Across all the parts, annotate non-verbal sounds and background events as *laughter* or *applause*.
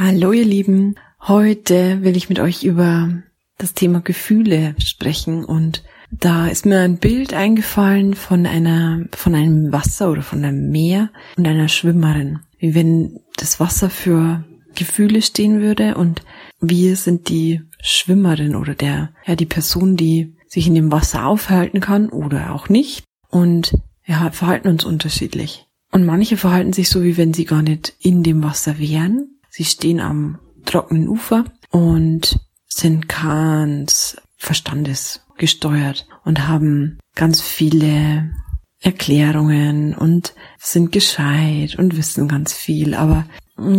Hallo ihr Lieben, heute will ich mit euch über das Thema Gefühle sprechen und da ist mir ein Bild eingefallen von einer, von einem Wasser oder von einem Meer und einer Schwimmerin. Wie wenn das Wasser für Gefühle stehen würde und wir sind die Schwimmerin oder der, ja, die Person, die sich in dem Wasser aufhalten kann oder auch nicht und ja, verhalten uns unterschiedlich. Und manche verhalten sich so, wie wenn sie gar nicht in dem Wasser wären Sie stehen am trockenen Ufer und sind ganz verstandesgesteuert und haben ganz viele Erklärungen und sind gescheit und wissen ganz viel, aber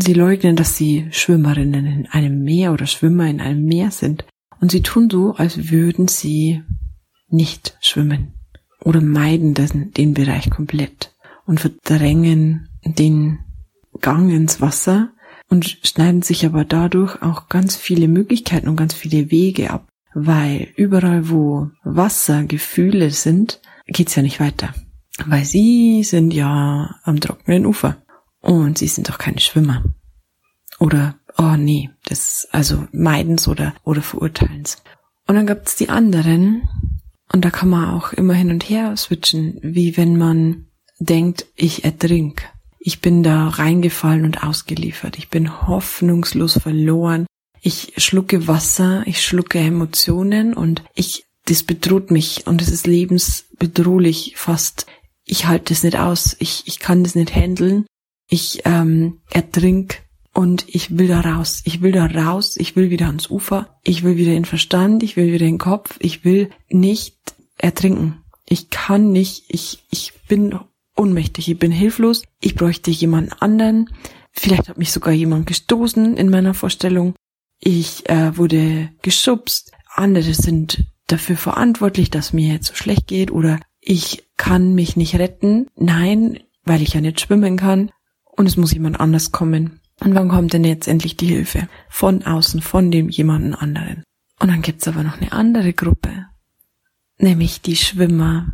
sie leugnen, dass sie Schwimmerinnen in einem Meer oder Schwimmer in einem Meer sind. Und sie tun so, als würden sie nicht schwimmen oder meiden den, den Bereich komplett und verdrängen den Gang ins Wasser und schneiden sich aber dadurch auch ganz viele Möglichkeiten und ganz viele Wege ab, weil überall, wo Wasser, Gefühle sind, geht's ja nicht weiter, weil sie sind ja am trockenen Ufer. Und sie sind doch keine Schwimmer. Oder oh nee, das also meidens oder oder verurteilens. Und dann gibt's die anderen. Und da kann man auch immer hin und her switchen, wie wenn man denkt, ich ertrink ich bin da reingefallen und ausgeliefert. Ich bin hoffnungslos verloren. Ich schlucke Wasser, ich schlucke Emotionen und ich, das bedroht mich und es ist lebensbedrohlich fast. Ich halte es nicht aus. Ich, ich kann das nicht handeln. Ich ähm, ertrink und ich will da raus. Ich will da raus. Ich will wieder ans Ufer. Ich will wieder in Verstand. Ich will wieder in den Kopf. Ich will nicht ertrinken. Ich kann nicht. Ich, ich bin ohnmächtig, ich bin hilflos, ich bräuchte jemanden anderen. Vielleicht hat mich sogar jemand gestoßen in meiner Vorstellung. Ich äh, wurde geschubst. Andere sind dafür verantwortlich, dass mir jetzt so schlecht geht oder ich kann mich nicht retten. Nein, weil ich ja nicht schwimmen kann und es muss jemand anders kommen. Und wann kommt denn jetzt endlich die Hilfe? Von außen, von dem jemanden anderen. Und dann gibt's aber noch eine andere Gruppe, nämlich die Schwimmer,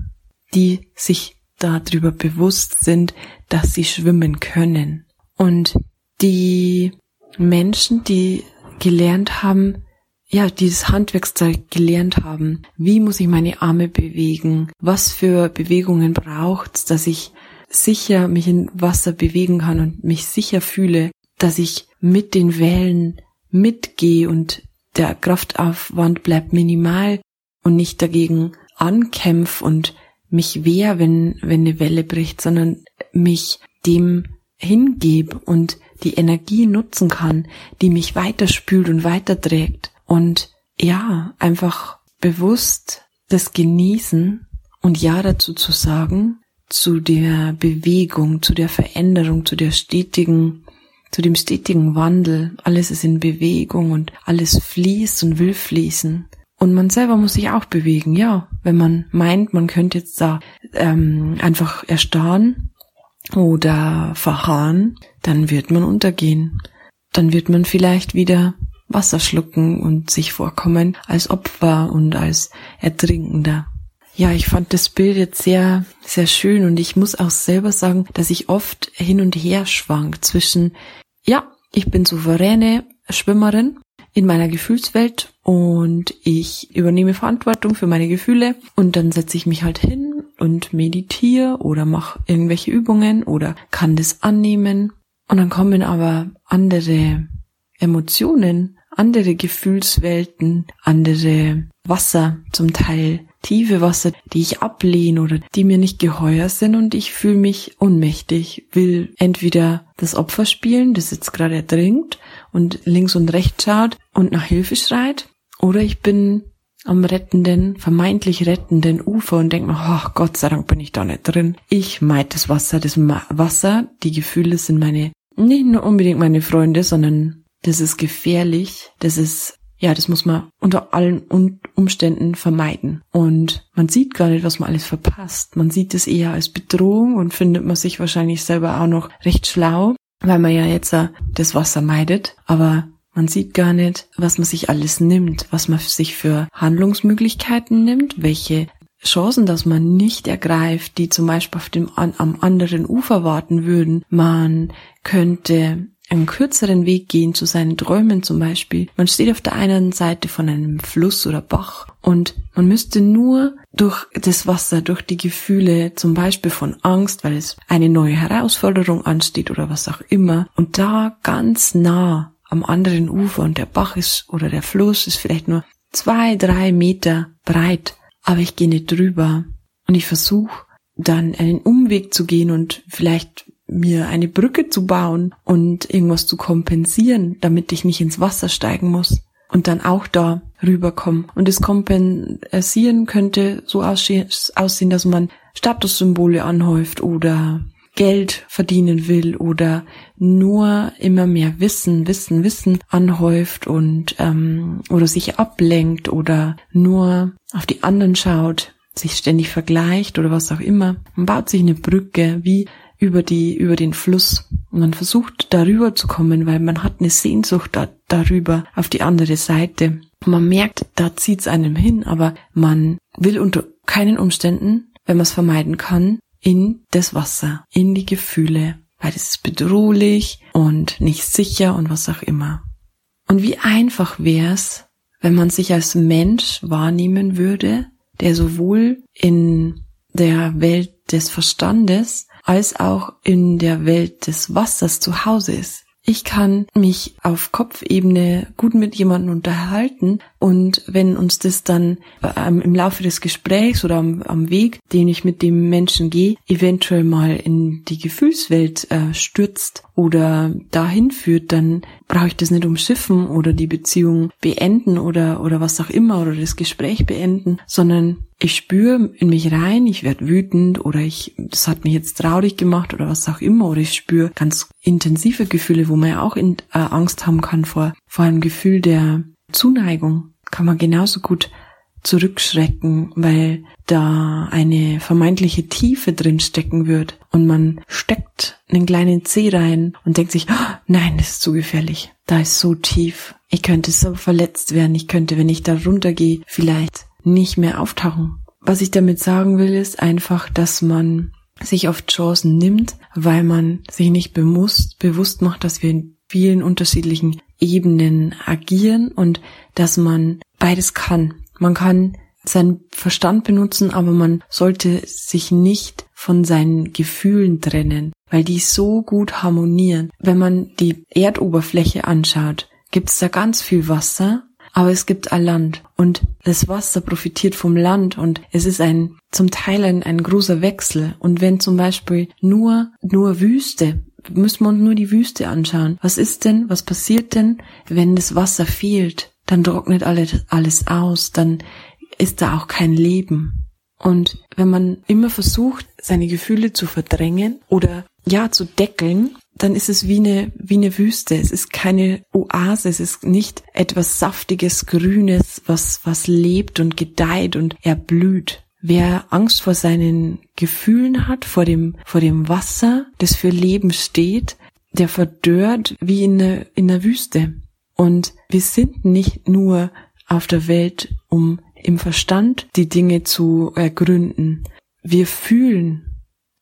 die sich darüber bewusst sind, dass sie schwimmen können. Und die Menschen, die gelernt haben, ja, dieses Handwerkszeug gelernt haben. Wie muss ich meine Arme bewegen? Was für Bewegungen braucht's, dass ich sicher mich in Wasser bewegen kann und mich sicher fühle, dass ich mit den Wellen mitgehe und der Kraftaufwand bleibt minimal und nicht dagegen ankämpf und mich wehr, wenn, wenn eine Welle bricht, sondern mich dem hingebe und die Energie nutzen kann, die mich weiterspült und weiterträgt. Und ja, einfach bewusst das Genießen und Ja dazu zu sagen, zu der Bewegung, zu der Veränderung, zu der stetigen, zu dem stetigen Wandel. Alles ist in Bewegung und alles fließt und will fließen. Und man selber muss sich auch bewegen, ja. Wenn man meint, man könnte jetzt da ähm, einfach erstarren oder verharren, dann wird man untergehen. Dann wird man vielleicht wieder Wasser schlucken und sich vorkommen als Opfer und als Ertrinkender. Ja, ich fand das Bild jetzt sehr, sehr schön und ich muss auch selber sagen, dass ich oft hin und her schwank zwischen, ja, ich bin souveräne Schwimmerin in meiner Gefühlswelt und ich übernehme Verantwortung für meine Gefühle und dann setze ich mich halt hin und meditiere oder mache irgendwelche Übungen oder kann das annehmen. Und dann kommen aber andere Emotionen, andere Gefühlswelten, andere Wasser zum Teil, tiefe Wasser, die ich ablehne oder die mir nicht geheuer sind und ich fühle mich ohnmächtig, will entweder das Opfer spielen, das jetzt gerade ertrinkt und links und rechts schaut und nach Hilfe schreit, oder ich bin am rettenden, vermeintlich rettenden Ufer und denke mir, oh, Gott sei Dank bin ich da nicht drin. Ich meid das Wasser, das Wasser, die Gefühle sind meine, nicht nur unbedingt meine Freunde, sondern das ist gefährlich, das ist, ja, das muss man unter allen Umständen vermeiden. Und man sieht gar nicht, was man alles verpasst. Man sieht es eher als Bedrohung und findet man sich wahrscheinlich selber auch noch recht schlau, weil man ja jetzt das Wasser meidet, aber man sieht gar nicht, was man sich alles nimmt, was man sich für Handlungsmöglichkeiten nimmt, welche Chancen, dass man nicht ergreift, die zum Beispiel auf dem am anderen Ufer warten würden. Man könnte einen kürzeren Weg gehen zu seinen Träumen zum Beispiel. Man steht auf der einen Seite von einem Fluss oder Bach und man müsste nur durch das Wasser, durch die Gefühle, zum Beispiel von Angst, weil es eine neue Herausforderung ansteht oder was auch immer, und da ganz nah am anderen Ufer und der Bach ist oder der Fluss ist vielleicht nur zwei, drei Meter breit, aber ich gehe nicht drüber und ich versuche dann einen Umweg zu gehen und vielleicht mir eine Brücke zu bauen und irgendwas zu kompensieren, damit ich nicht ins Wasser steigen muss und dann auch da rüberkommen. Und das Kompensieren könnte so aussehen, dass man Statussymbole anhäuft oder Geld verdienen will oder nur immer mehr Wissen, Wissen, Wissen anhäuft und ähm, oder sich ablenkt oder nur auf die anderen schaut, sich ständig vergleicht oder was auch immer. Man baut sich eine Brücke wie über die über den Fluss und man versucht darüber zu kommen, weil man hat eine Sehnsucht da, darüber auf die andere Seite. Man merkt, da zieht's einem hin, aber man will unter keinen Umständen, wenn man es vermeiden kann, in das Wasser, in die Gefühle, weil es ist bedrohlich und nicht sicher und was auch immer. Und wie einfach wär's, wenn man sich als Mensch wahrnehmen würde, der sowohl in der Welt des Verstandes als auch in der Welt des Wassers zu Hause ist. Ich kann mich auf Kopfebene gut mit jemandem unterhalten und wenn uns das dann ähm, im Laufe des Gesprächs oder am, am, Weg, den ich mit dem Menschen gehe, eventuell mal in die Gefühlswelt äh, stürzt oder dahin führt, dann brauche ich das nicht umschiffen oder die Beziehung beenden oder oder was auch immer oder das Gespräch beenden, sondern ich spüre in mich rein, ich werde wütend oder ich, das hat mich jetzt traurig gemacht oder was auch immer, oder ich spüre ganz intensive Gefühle, wo man ja auch in, äh, Angst haben kann vor, vor einem Gefühl der Zuneigung. Kann man genauso gut zurückschrecken, weil da eine vermeintliche Tiefe drin stecken wird und man steckt einen kleinen Zeh rein und denkt sich, oh, nein, das ist zu gefährlich. Da ist so tief. Ich könnte so verletzt werden. Ich könnte, wenn ich da runtergehe, vielleicht nicht mehr auftauchen. Was ich damit sagen will, ist einfach, dass man sich oft Chancen nimmt, weil man sich nicht bewusst, bewusst macht, dass wir in vielen unterschiedlichen Ebenen agieren und dass man beides kann. Man kann seinen Verstand benutzen, aber man sollte sich nicht von seinen Gefühlen trennen, weil die so gut harmonieren. Wenn man die Erdoberfläche anschaut, gibt es da ganz viel Wasser aber es gibt ein Land und das Wasser profitiert vom Land und es ist ein zum Teil ein, ein großer Wechsel. Und wenn zum Beispiel nur nur Wüste müssen wir uns nur die Wüste anschauen. Was ist denn, was passiert denn, wenn das Wasser fehlt? Dann trocknet alles, alles aus, dann ist da auch kein Leben. Und wenn man immer versucht, seine Gefühle zu verdrängen oder ja, zu deckeln, dann ist es wie eine, wie eine Wüste. Es ist keine Oase. Es ist nicht etwas saftiges, grünes, was, was lebt und gedeiht und erblüht. Wer Angst vor seinen Gefühlen hat, vor dem, vor dem Wasser, das für Leben steht, der verdörrt wie in einer, in einer Wüste. Und wir sind nicht nur auf der Welt, um im Verstand die Dinge zu ergründen. Wir fühlen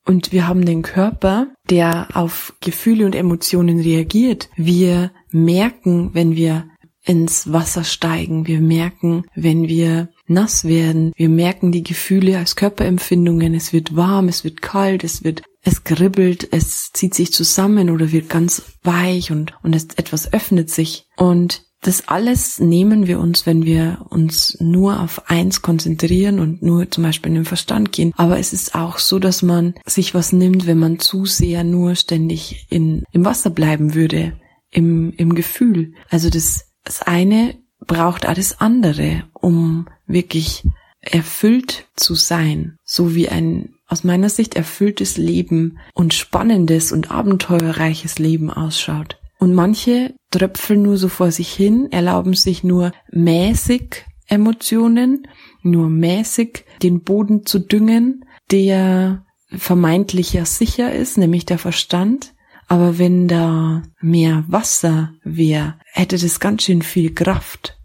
und wir haben den Körper, der auf Gefühle und Emotionen reagiert. Wir merken, wenn wir ins Wasser steigen. Wir merken, wenn wir nass werden. Wir merken die Gefühle als Körperempfindungen. Es wird warm, es wird kalt, es wird, es kribbelt, es zieht sich zusammen oder wird ganz weich und, und es, etwas öffnet sich. Und das alles nehmen wir uns, wenn wir uns nur auf eins konzentrieren und nur zum Beispiel in den Verstand gehen. Aber es ist auch so, dass man sich was nimmt, wenn man zu sehr nur ständig in, im Wasser bleiben würde, im, im Gefühl. Also das, das eine braucht alles andere, um wirklich erfüllt zu sein, so wie ein aus meiner Sicht erfülltes Leben und spannendes und abenteuerreiches Leben ausschaut. Und manche tröpfeln nur so vor sich hin, erlauben sich nur mäßig Emotionen, nur mäßig den Boden zu düngen, der vermeintlich ja sicher ist, nämlich der Verstand. Aber wenn da mehr Wasser wäre, hätte das ganz schön viel Kraft.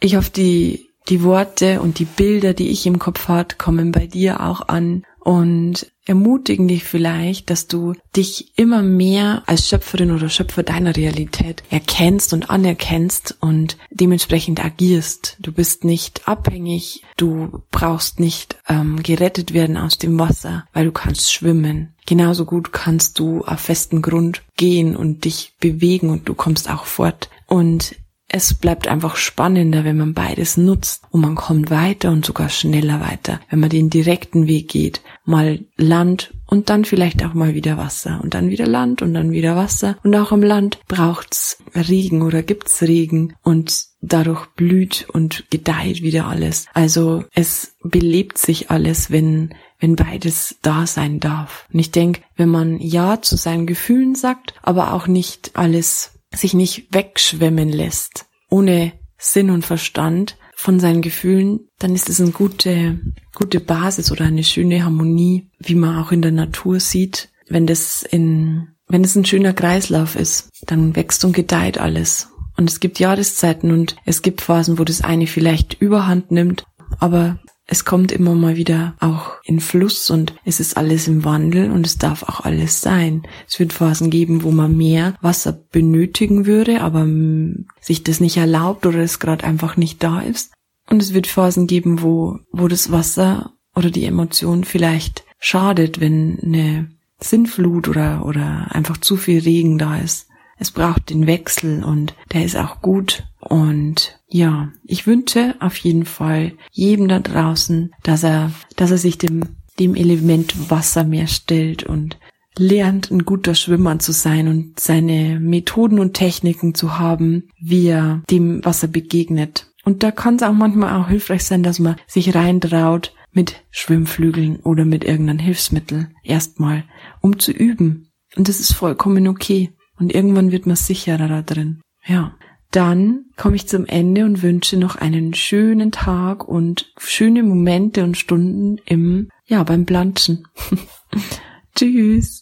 Ich hoffe, die, die Worte und die Bilder, die ich im Kopf hatte, kommen bei dir auch an. Und ermutigen dich vielleicht, dass du dich immer mehr als Schöpferin oder Schöpfer deiner Realität erkennst und anerkennst und dementsprechend agierst. Du bist nicht abhängig, du brauchst nicht ähm, gerettet werden aus dem Wasser, weil du kannst schwimmen. Genauso gut kannst du auf festen Grund gehen und dich bewegen und du kommst auch fort. Und es bleibt einfach spannender, wenn man beides nutzt und man kommt weiter und sogar schneller weiter, wenn man den direkten Weg geht. Mal Land und dann vielleicht auch mal wieder Wasser und dann wieder Land und dann wieder Wasser. Und auch im Land braucht's Regen oder gibt's Regen und dadurch blüht und gedeiht wieder alles. Also es belebt sich alles, wenn wenn beides da sein darf. Und ich denke, wenn man Ja zu seinen Gefühlen sagt, aber auch nicht alles sich nicht wegschwemmen lässt, ohne Sinn und Verstand von seinen Gefühlen, dann ist es eine gute, gute Basis oder eine schöne Harmonie, wie man auch in der Natur sieht. Wenn das in, wenn es ein schöner Kreislauf ist, dann wächst und gedeiht alles. Und es gibt Jahreszeiten und es gibt Phasen, wo das eine vielleicht überhand nimmt, aber es kommt immer mal wieder auch in Fluss und es ist alles im Wandel und es darf auch alles sein. Es wird Phasen geben, wo man mehr Wasser benötigen würde, aber sich das nicht erlaubt oder es gerade einfach nicht da ist. Und es wird Phasen geben, wo, wo das Wasser oder die Emotion vielleicht schadet, wenn eine Sinnflut oder, oder einfach zu viel Regen da ist. Es braucht den Wechsel und der ist auch gut. Und ja, ich wünsche auf jeden Fall jedem da draußen, dass er, dass er sich dem, dem Element Wasser mehr stellt und lernt, ein guter Schwimmer zu sein und seine Methoden und Techniken zu haben, wie er dem Wasser begegnet. Und da kann es auch manchmal auch hilfreich sein, dass man sich reintraut mit Schwimmflügeln oder mit irgendeinem Hilfsmittel erstmal, um zu üben. Und das ist vollkommen okay. Und irgendwann wird man sicherer da drin. Ja. Dann komme ich zum Ende und wünsche noch einen schönen Tag und schöne Momente und Stunden im, ja, beim Planschen. *laughs* Tschüss.